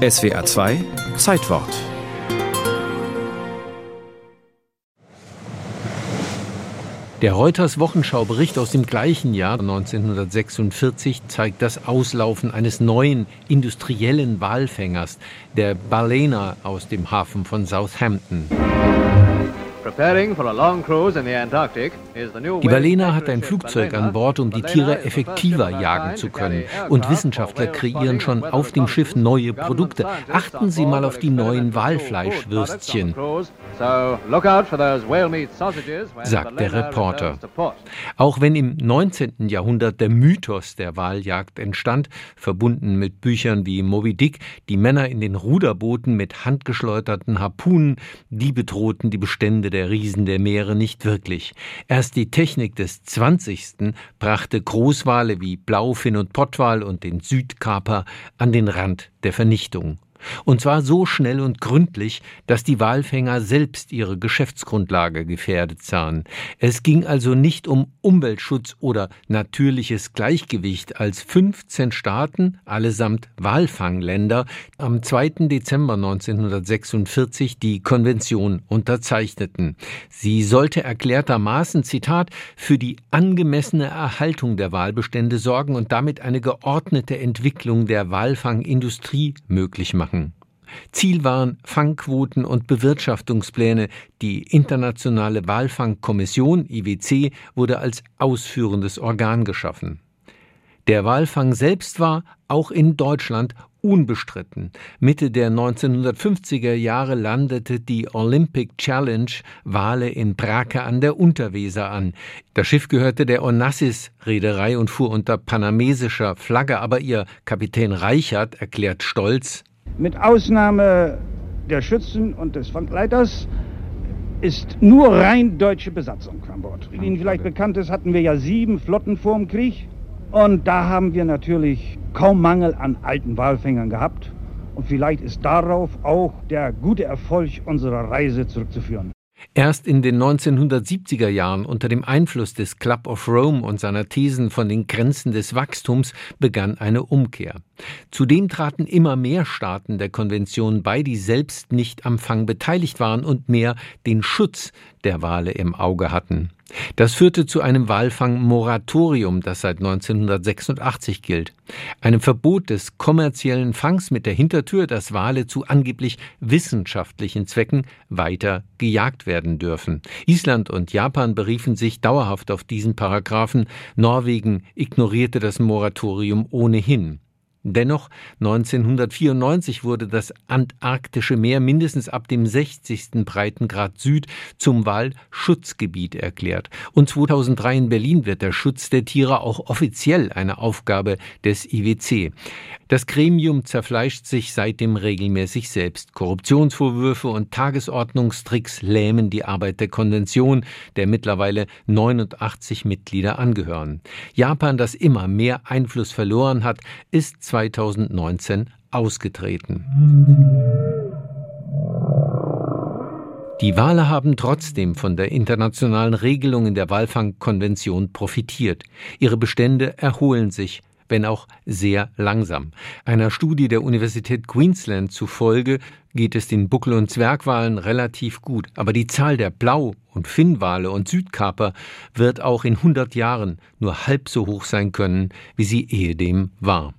SWA 2 Zeitwort Der Reuters Wochenschaubericht aus dem gleichen Jahr 1946 zeigt das Auslaufen eines neuen industriellen Walfängers, der Balena aus dem Hafen von Southampton. Die Balena hat ein Flugzeug an Bord, um die Tiere effektiver jagen zu können. Und Wissenschaftler kreieren schon auf dem Schiff neue Produkte. Achten Sie mal auf die neuen Walfleischwürstchen, sagt der Reporter. Auch wenn im 19. Jahrhundert der Mythos der Waljagd entstand, verbunden mit Büchern wie Moby Dick, die Männer in den Ruderbooten mit handgeschleuderten Harpunen, die bedrohten die Bestände der Riesen der Meere nicht wirklich. Erst die Technik des 20. brachte Großwale wie Blaufin und Pottwal und den Südkaper an den Rand der Vernichtung. Und zwar so schnell und gründlich, dass die Walfänger selbst ihre Geschäftsgrundlage gefährdet sahen. Es ging also nicht um Umweltschutz oder natürliches Gleichgewicht, als 15 Staaten, allesamt Walfangländer, am 2. Dezember 1946 die Konvention unterzeichneten. Sie sollte erklärtermaßen, Zitat, für die angemessene Erhaltung der Walbestände sorgen und damit eine geordnete Entwicklung der Walfangindustrie möglich machen machen. Ziel waren Fangquoten und Bewirtschaftungspläne. Die Internationale Walfangkommission IWC wurde als ausführendes Organ geschaffen. Der Walfang selbst war auch in Deutschland unbestritten. Mitte der 1950er Jahre landete die Olympic Challenge Wale in Brake an der Unterweser an. Das Schiff gehörte der Onassis Reederei und fuhr unter panamesischer Flagge, aber ihr Kapitän Reichert erklärt stolz, mit Ausnahme der Schützen und des Fangleiters ist nur rein deutsche Besatzung an Bord. Wie Ihnen vielleicht bekannt ist, hatten wir ja sieben Flotten vor dem Krieg. Und da haben wir natürlich kaum Mangel an alten Walfängern gehabt. Und vielleicht ist darauf auch der gute Erfolg unserer Reise zurückzuführen. Erst in den 1970er Jahren unter dem Einfluss des Club of Rome und seiner Thesen von den Grenzen des Wachstums begann eine Umkehr. Zudem traten immer mehr Staaten der Konvention bei, die selbst nicht am Fang beteiligt waren und mehr den Schutz der Wale im Auge hatten. Das führte zu einem Walfangmoratorium, das seit 1986 gilt. Einem Verbot des kommerziellen Fangs mit der Hintertür, dass Wale zu angeblich wissenschaftlichen Zwecken weiter gejagt werden dürfen. Island und Japan beriefen sich dauerhaft auf diesen Paragraphen. Norwegen ignorierte das Moratorium ohnehin. Dennoch 1994 wurde das Antarktische Meer mindestens ab dem 60. Breitengrad Süd zum Walschutzgebiet erklärt. Und 2003 in Berlin wird der Schutz der Tiere auch offiziell eine Aufgabe des IWC. Das Gremium zerfleischt sich seitdem regelmäßig selbst. Korruptionsvorwürfe und Tagesordnungstricks lähmen die Arbeit der Konvention, der mittlerweile 89 Mitglieder angehören. Japan, das immer mehr Einfluss verloren hat, ist 2019 ausgetreten. Die Wale haben trotzdem von der internationalen Regelung in der Walfangkonvention profitiert. Ihre Bestände erholen sich, wenn auch sehr langsam. Einer Studie der Universität Queensland zufolge geht es den Buckel- und Zwergwalen relativ gut, aber die Zahl der Blau- und Finnwale und Südkaper wird auch in 100 Jahren nur halb so hoch sein können, wie sie ehedem war.